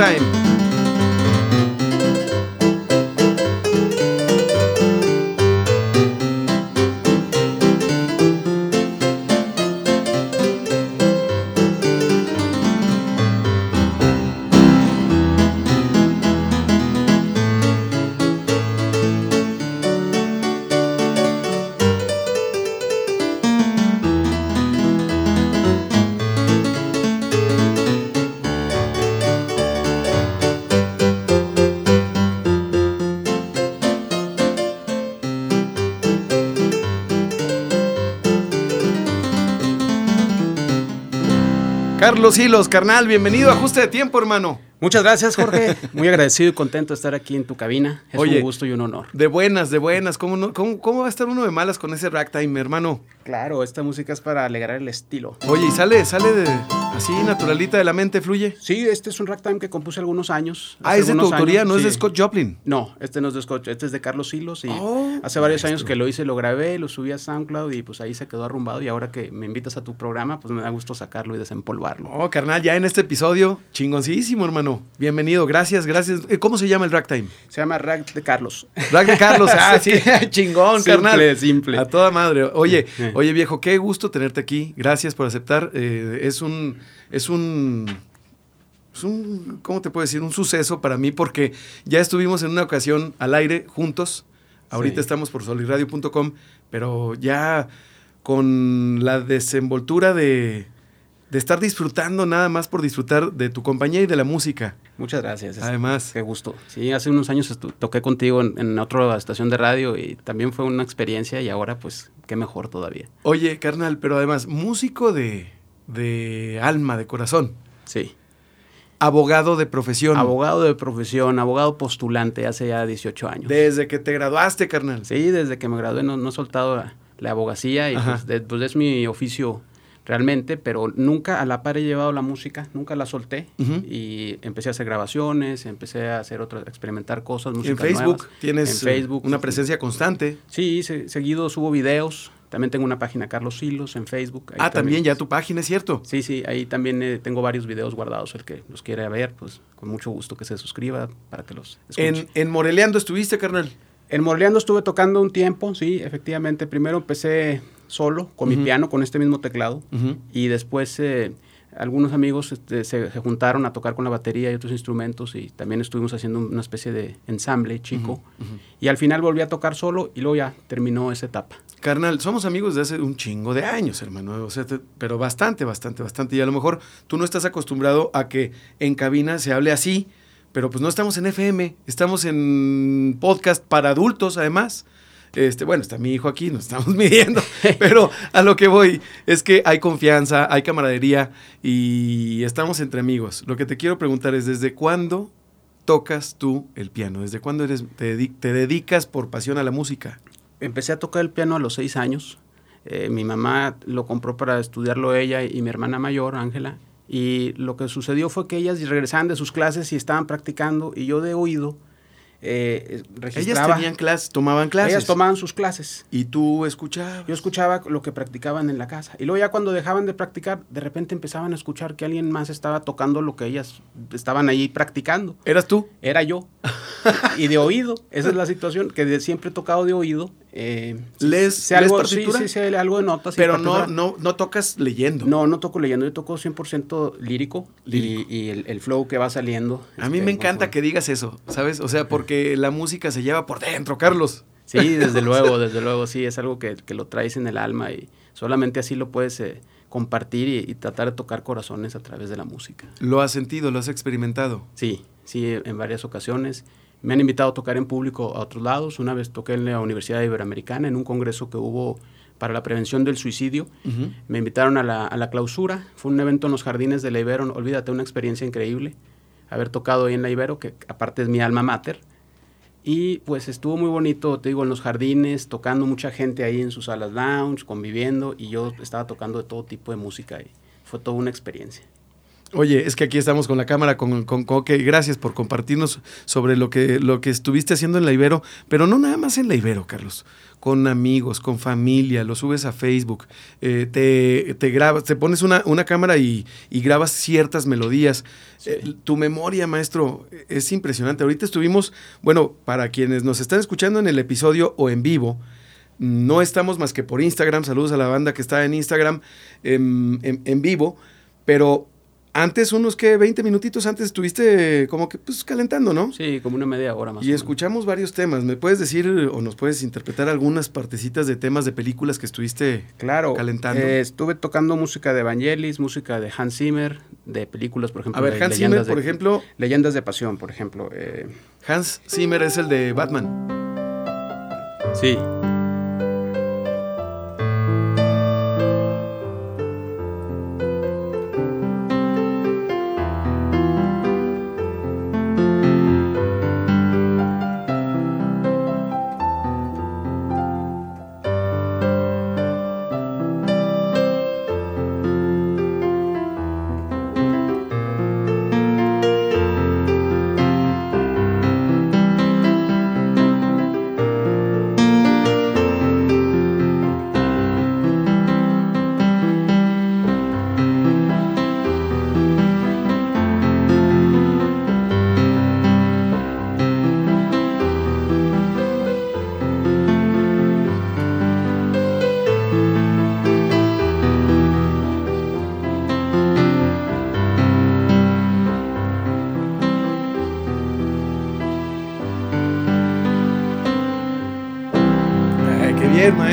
un Carlos Hilos, carnal, bienvenido a Ajuste de Tiempo, hermano. Muchas gracias, Jorge. Muy agradecido y contento de estar aquí en tu cabina. Es Oye. un gusto y un honor. De buenas, de buenas. ¿Cómo, no- cómo, cómo va a estar uno de malas con ese ragtime, hermano? Claro, esta música es para alegrar el estilo. Oye, y sale, sale de así, naturalita de la mente, fluye. Sí, este es un ragtime que compuse algunos años. Ah, es de tu autoría, años, no es de. Scott Joplin. No, este no es de Scott, este es de Carlos Hilos y Oh, hace varios años que lo hice, lo grabé, lo subí a SoundCloud y pues ahí se quedó arrumbado y ahora que me invitas a tu programa, pues me da gusto sacarlo y desempolvarlo. Oh, carnal, ya en este episodio, chingoncísimo, hermano. Bienvenido, gracias, gracias. Eh, ¿Cómo se llama el ragtime? Se llama Rag de Carlos. Rag de Carlos, ah, sí, chingón, Simple, carnal. simple. A toda madre. Oye. Oye, viejo, qué gusto tenerte aquí. Gracias por aceptar. Eh, es un, es un, es un, ¿cómo te puedo decir? Un suceso para mí porque ya estuvimos en una ocasión al aire juntos. Ahorita Sí. estamos por soliradio.com, pero ya con la desenvoltura de, de estar disfrutando nada más por disfrutar de tu compañía y de la música. Muchas gracias. Además. Qué gusto. Sí, hace unos años toqué contigo en, en otra estación de radio y también fue una experiencia y ahora pues qué mejor todavía. Oye, carnal, pero además, músico de, de alma, de corazón, Sí. abogado de profesión. Abogado de profesión, abogado postulante hace ya 18 años. Desde que te graduaste, carnal. Sí, desde que me gradué no, no he soltado la, la abogacía y pues, de- pues, es mi oficio realmente, pero nunca a la par he llevado la música, nunca la solté y empecé a hacer grabaciones, empecé a hacer otras, a experimentar cosas, En Facebook nuevas. tienes en eh, Facebook una presencia constante. Sí, se- seguido subo videos. También tengo una página Carlos Hilos en Facebook. Ahí ah, también ya tu página, es cierto. Sí, sí, ahí también eh, tengo varios videos guardados. El que los quiera ver, pues con mucho gusto que se suscriba para que los escuche. En, en Moreleando estuviste, carnal. En Morleando estuve tocando un tiempo, sí, efectivamente. Primero empecé solo, con mi Ujú. piano, con este mismo teclado. Ujú. Y después eh, algunos amigos este, se, se juntaron a tocar con la batería y otros instrumentos. Y también estuvimos haciendo una especie de ensamble chico. Y al final volví a tocar solo y luego ya terminó esa etapa. Carnal, somos amigos de hace un chingo de años, hermano. O sea, te- pero bastante, bastante, bastante. Y a lo mejor tú no estás acostumbrado a que en cabina se hable así, pero pues no estamos en FM, estamos en podcast para adultos, además. Este, bueno, está mi hijo aquí, nos estamos midiendo, pero a lo que voy es que hay confianza, hay camaradería y estamos entre amigos. Lo que te quiero preguntar es, ¿desde cuándo tocas tú el piano? ¿Desde cuándo eres, te, dedi- te dedicas por pasión a la música? Empecé a tocar el piano a los seis años. Eh, mi mamá lo compró para estudiarlo ella y mi hermana mayor, Ángela. Y lo que sucedió fue que ellas regresaban de sus clases y estaban practicando y yo de oído eh, Ellas tenían clases, tomaban clases. Ellas tomaban sus clases. Y tú escuchabas. Yo escuchaba lo que practicaban en la casa. Y luego ya cuando dejaban de practicar, de repente empezaban a escuchar que alguien más estaba tocando lo que ellas estaban ahí practicando. ¿Eras tú? Era yo. y de oído. Esa es la situación, que de- siempre he tocado de oído. Eh, ¿Lees- sé lees algo? Sí, sí, sé algo de notas. Pero no, no, no tocas leyendo. No, no toco leyendo, yo toco 100% lírico, Lírico. y, y el, el flow que va saliendo. A mí este, me encanta que digas eso, ¿sabes? O sea, porque la música se lleva por dentro, Carlos. Sí, desde luego, desde luego, sí, es algo que, que, lo traes en el alma y solamente así lo puedes eh, compartir y, y, tratar de tocar corazones a través de la música. ¿Lo has sentido, lo has experimentado? Sí, sí, en varias ocasiones. Me han invitado a tocar en público a otros lados. Una vez toqué en la Universidad Iberoamericana en un congreso que hubo para la prevención del suicidio. Uh -huh. Me invitaron a la, a la, clausura. Fue un evento en los jardines de la Ibero. Olvídate, una experiencia increíble. Haber tocado ahí en la Ibero, que aparte es mi alma mater. Y pues estuvo muy bonito, te digo, en los jardines, tocando mucha gente ahí en sus salas lounge, conviviendo. Y yo estaba tocando de todo tipo de música. Y fue toda una experiencia. Oye, es que aquí estamos con la cámara, con, con Coque. Gracias por compartirnos sobre lo que, lo que estuviste haciendo en la Ibero, pero no nada más en la Ibero, Carlos. Con amigos, con familia, lo subes a Facebook, eh, te, te, grabas, te pones una, una cámara y, y, grabas ciertas melodías. Sí. Eh, tu memoria, maestro, es impresionante. Ahorita estuvimos, bueno, para quienes nos están escuchando en el episodio o en vivo, no estamos más que por Instagram. Saludos a la banda que está en Instagram en, en, en vivo, pero antes, unos que 20 minutitos antes estuviste como que pues calentando, ¿no? Sí, como una media hora más. Y escuchamos varios temas. ¿Me puedes decir o nos puedes interpretar algunas partecitas de temas de películas que estuviste claro, calentando? Eh, estuve tocando música de Evangelis, música de Hans Zimmer, de películas, por ejemplo. A ver, Hans Zimmer, por de, ejemplo. Leyendas de Pasión, por ejemplo. Eh. Hans Zimmer es el de Batman. Sí.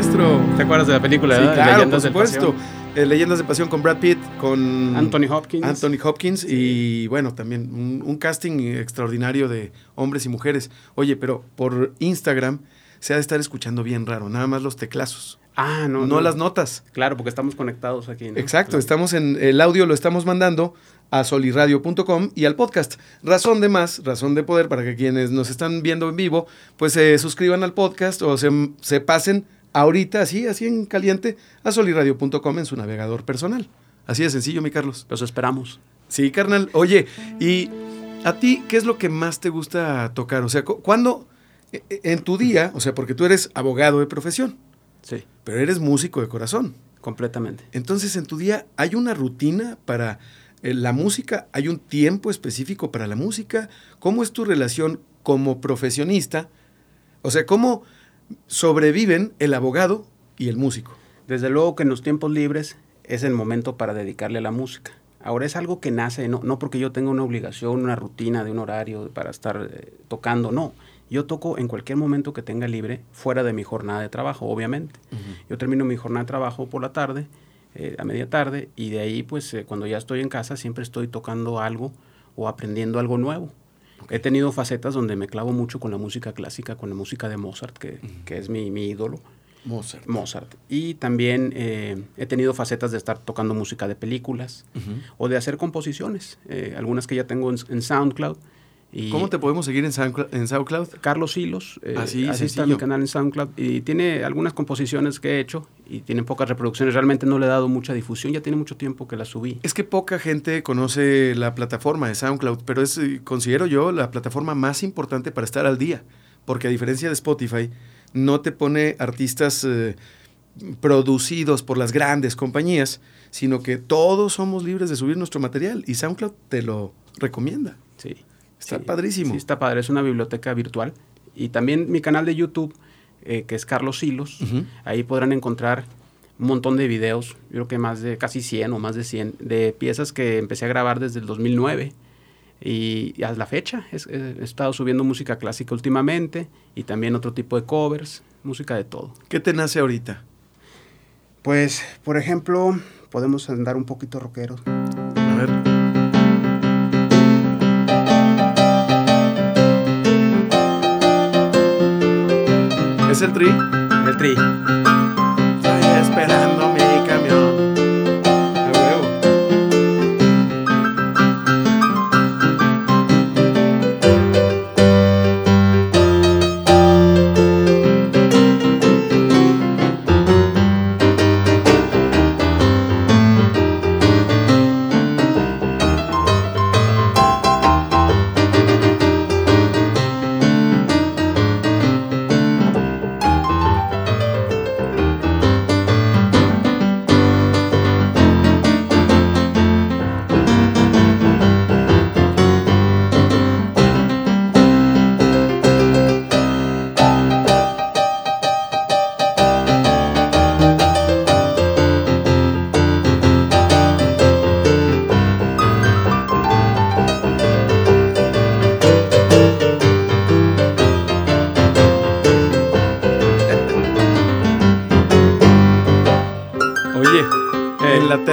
Maestro. ¿Te acuerdas de la película? Sí, ¿verdad? claro, Leyendas por supuesto. Eh, Leyendas de Pasión con Brad Pitt, con Anthony Hopkins. Anthony Hopkins sí. y bueno, también un, un, casting extraordinario de hombres y mujeres. Oye, pero por Instagram se ha de estar escuchando bien raro, nada más los teclazos. Ah, no, no. No las notas. Claro, porque estamos conectados aquí. ¿no? Exacto, claro. estamos en el audio, lo estamos mandando a soliradio.com y al podcast. Razón de más, razón de poder para que quienes nos están viendo en vivo, pues se eh, suscriban al podcast o se, se pasen ahorita, así, así en caliente, a soliradio.com en su navegador personal. Así de sencillo, mi Carlos. Los esperamos. Sí, carnal. Oye, ¿y a ti qué es lo que más te gusta tocar? O sea, ¿cuándo en tu día, o sea, porque tú eres abogado de profesión, sí. pero eres músico de corazón? Completamente. Entonces, en tu día, ¿hay una rutina para eh, la música? ¿Hay un tiempo específico para la música? ¿Cómo es tu relación como profesionista? O sea, ¿cómo sobreviven el abogado y el músico. Desde luego que en los tiempos libres es el momento para dedicarle a la música. Ahora es algo que nace, no, no porque yo tenga una obligación, una rutina de un horario para estar eh, tocando, no. Yo toco en cualquier momento que tenga libre, fuera de mi jornada de trabajo, obviamente. Uh -huh. Yo termino mi jornada de trabajo por la tarde, eh, a media tarde, y de ahí, pues, eh, cuando ya estoy en casa, siempre estoy tocando algo o aprendiendo algo nuevo. He tenido facetas donde me clavo mucho con la música clásica, con la música de Mozart, que, uh -huh. que es mi, mi, ídolo. Mozart. Mozart. Y también eh, he tenido facetas de estar tocando música de películas uh -huh. o de hacer composiciones, eh, algunas que ya tengo en, en SoundCloud. Y ¿Cómo te podemos seguir en SoundCloud? En SoundCloud? Carlos Hilos. Eh, así, así está mi canal en SoundCloud. Y tiene algunas composiciones que he hecho y tienen pocas reproducciones. Realmente no le he dado mucha difusión. Ya tiene mucho tiempo que la subí. Es que poca gente conoce la plataforma de SoundCloud, pero es, eh, considero yo, la plataforma más importante para estar al día. Porque a diferencia de Spotify, no te pone artistas eh, producidos por las grandes compañías, sino que todos somos libres de subir nuestro material y SoundCloud te lo recomienda. Está sí, padrísimo. Sí, está padre. Es una biblioteca virtual. Y también mi canal de YouTube, eh, que es Carlos Hilos. Uh -huh. Ahí podrán encontrar un montón de videos. Yo creo que más de casi 100 o más de 100 de piezas que empecé a grabar desde el 2009. Y, a la fecha he estado subiendo música clásica últimamente y también otro tipo de covers, música de todo. ¿Qué te nace ahorita? Pues, por ejemplo, podemos andar un poquito rockeros. A ver. ¿Es el tri? El tri.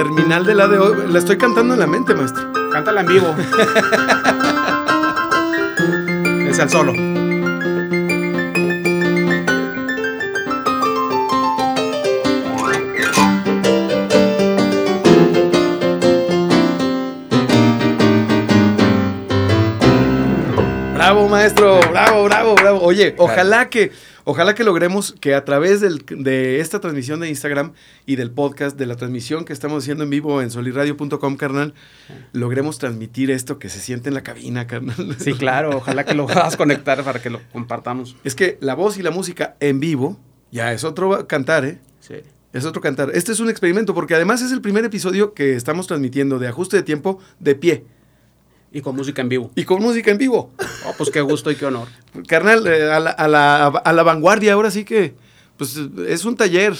Terminal de la de hoy, la estoy cantando en la mente, maestro. Cántala en vivo. es el solo. Bravo, maestro, bravo, bravo, bravo. Oye, ojalá que, ojalá que logremos que a través del- de esta transmisión de Instagram y del podcast, de la transmisión que estamos haciendo en vivo en solirradio.com, carnal, logremos transmitir esto que se siente en la cabina, carnal. Sí, claro, ojalá que lo puedas conectar para que lo compartamos. Es que la voz y la música en vivo ya es otro cantar, ¿eh? Sí. Es otro cantar. Este es un experimento porque además es el primer episodio que estamos transmitiendo de ajuste de tiempo de pie Y con música en vivo. y con música en vivo. Oh, pues qué gusto y qué honor. Carnal, eh, a, la, a la- a la vanguardia, ahora sí que pues es un taller.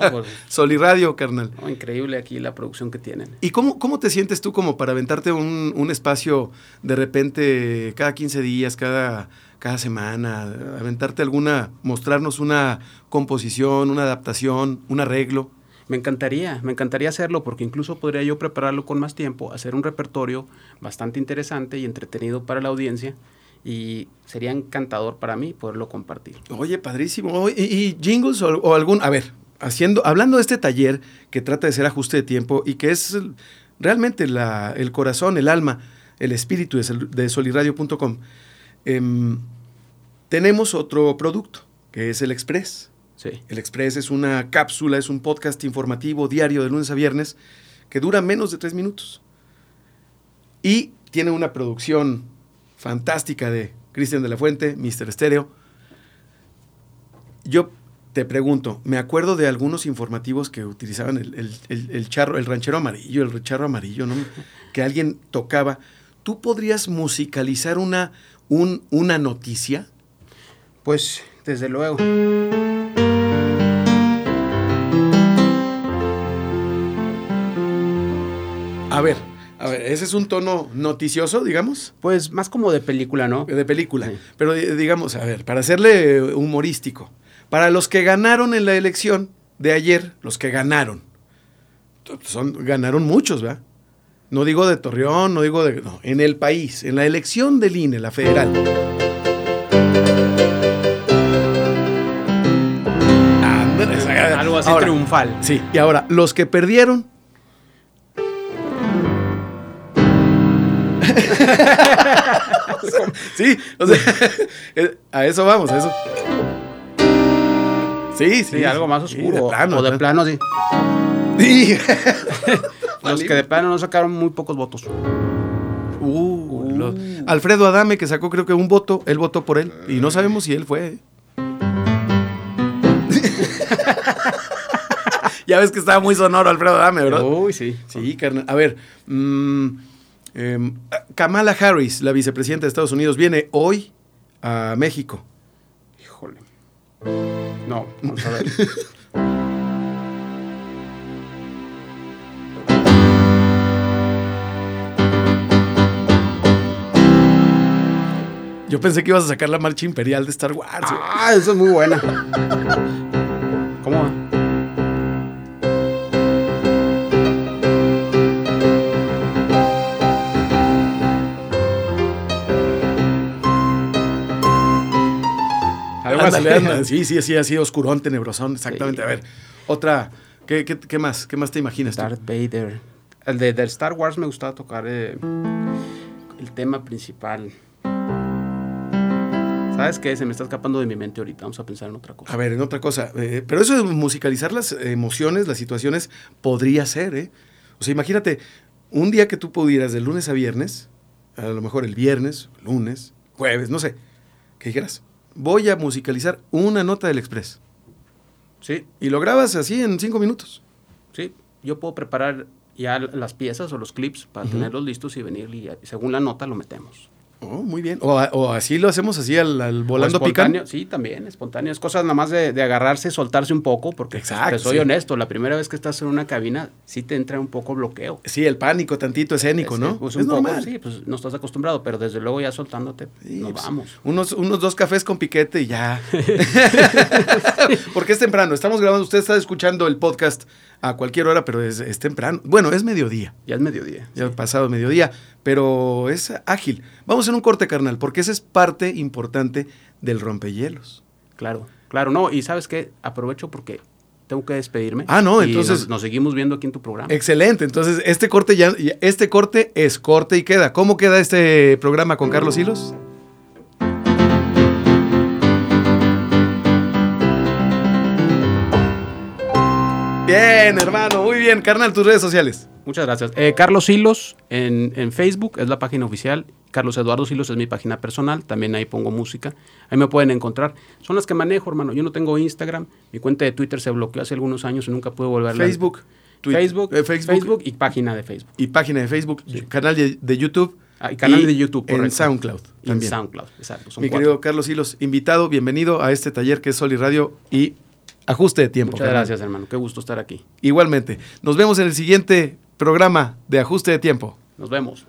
No, pues, Soliradio, carnal. increíble aquí la producción que tienen. ¿Y cómo, cómo te sientes tú como para aventarte un, un espacio de repente cada 15 días, cada, cada semana, aventarte alguna, mostrarnos una composición, una adaptación, un arreglo? Me encantaría, me encantaría hacerlo porque incluso podría yo prepararlo con más tiempo, hacer un repertorio bastante interesante y entretenido para la audiencia y sería encantador para mí poderlo compartir. Oye, padrísimo. ¿Y, y jingles o, algún? A ver, haciendo, hablando de este taller que trata de ser ajuste de tiempo y que es realmente el corazón, el alma, el espíritu de soliradio.com, em, tenemos otro producto que es el Express. Sí. El Express es una cápsula, es un podcast informativo diario de lunes a viernes que dura menos de tres minutos. Y tiene una producción fantástica de Cristian de la Fuente, Mr. Stereo. Yo te pregunto, me acuerdo de algunos informativos que utilizaban el, el- el- el charro, el ranchero amarillo, el charro amarillo, ¿no? que alguien tocaba. ¿Tú podrías musicalizar una, un- una noticia? Pues desde luego. A ver, a ver, ese es un tono noticioso, digamos, Pues más como de película, ¿no? de película. Sí. Pero di- digamos, a ver, para hacerle humorístico, para los que ganaron en la elección de ayer, los que ganaron, son, ganaron muchos, ¿verdad? No digo de Torreón, no digo de... No, en el país, en la elección del INE, la federal. Esa- Algo así ahora, triunfal. Sí, y ahora, los que perdieron. sí, o sea, eh, a eso vamos, a eso. Sí, sí. Sí, algo más sí, oscuro. de plano, o de ¿no? plano, sí. Sí. Los que de plano no sacaron muy pocos votos. Uh, los- Alfredo Adame, que sacó creo que un voto, él votó por él. Y no sabemos si él fue. ya ves que estaba muy sonoro Alfredo Adame, ¿verdad? Uy, sí. Sí, carnal. A ver, mm, em, Kamala Harris, la vicepresidenta de Estados Unidos, viene hoy a México. Híjole. No, vamos a ver. Yo pensé que ibas a sacar la marcha imperial de Star Wars. Ah, eso es muy buena. ¿Cómo va? Ándale, ándale. Sí, sí, sí, así oscurón, tenebrosón, exactamente. Sí. A ver, otra, ¿qué, qué, qué más? ¿Qué más te imaginas tú? Darth Vader. El de, Star Wars me gustaba tocar eh, el tema principal. ¿Sabes qué? Se me está escapando de mi mente ahorita. Vamos a pensar en otra cosa. A ver, en otra cosa. eh, pero eso de musicalizar las emociones, las situaciones, podría ser, ¿eh? O sea, imagínate, un día que tú pudieras de lunes a viernes, a lo mejor el viernes, lunes, jueves, no sé, que dijeras, voy a musicalizar una nota del Express. Sí, Y lo grabas así en cinco minutos. sí. Yo puedo preparar ya las piezas o los clips para tenerlos listos y venir y según la nota lo metemos. Oh, muy bien. O, así lo hacemos así al, al volando picando. Sí, también, espontáneo. Es cosas nada más de, de agarrarse, soltarse un poco, porque pues, Exacto, te soy sí. honesto, la primera vez que estás en una cabina sí te entra un poco bloqueo. Sí, el pánico tantito escénico, Es- ¿no? pues, es un poco, normal. sí, pues no estás acostumbrado, pero desde luego ya soltándote, Sí, nos pues, vamos. Unos, unos dos cafés con piquete y ya. Porque es temprano. Estamos grabando. Usted está escuchando el podcast a cualquier hora, pero es, es temprano. Bueno, es mediodía. Ya es mediodía. Ya ha pasado mediodía. Pero es ágil. Vamos en un corte, carnal, porque esa es parte importante del rompehielos. Claro, claro, no, y sabes qué, aprovecho porque tengo que despedirme. Ah, no, entonces- Nos, nos seguimos viendo aquí en tu programa. Excelente. Entonces, este corte ya- este corte es corte y queda. ¿Cómo queda este programa con Carlos Hilos? Bien, hermano, muy bien. Carnal, tus redes sociales. Muchas gracias. Eh, Carlos Hilos en, en Facebook es la página oficial. Carlos Eduardo Silos es mi página personal. También ahí pongo música. Ahí me pueden encontrar. Son las que manejo, hermano. Yo no tengo Instagram. Mi cuenta de Twitter se bloqueó hace algunos años y nunca pude volverla. Facebook, Twitter, Facebook, eh, Facebook, Facebook. y página de Facebook. Y página de Facebook, canal de, de YouTube. Ah, y canal de YouTube, En correcto. SoundCloud. Y en También. SoundCloud, exacto. son Mi cuatro. querido Carlos Hilos, invitado, bienvenido a este taller que es Sol y Radio y ajuste de tiempo. Muchas carnal. gracias, hermano. Qué gusto estar aquí. Igualmente. Nos vemos en el siguiente programa de ajuste de tiempo. Nos vemos.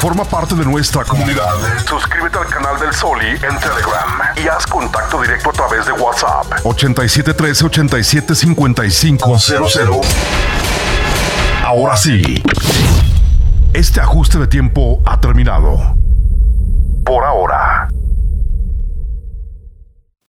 Forma parte de nuestra comunidad. Suscríbete al canal del Soli en Telegram y haz contacto directo a través de WhatsApp. 8713 875500. Ahora sí. Este ajuste de tiempo ha terminado. Por ahora.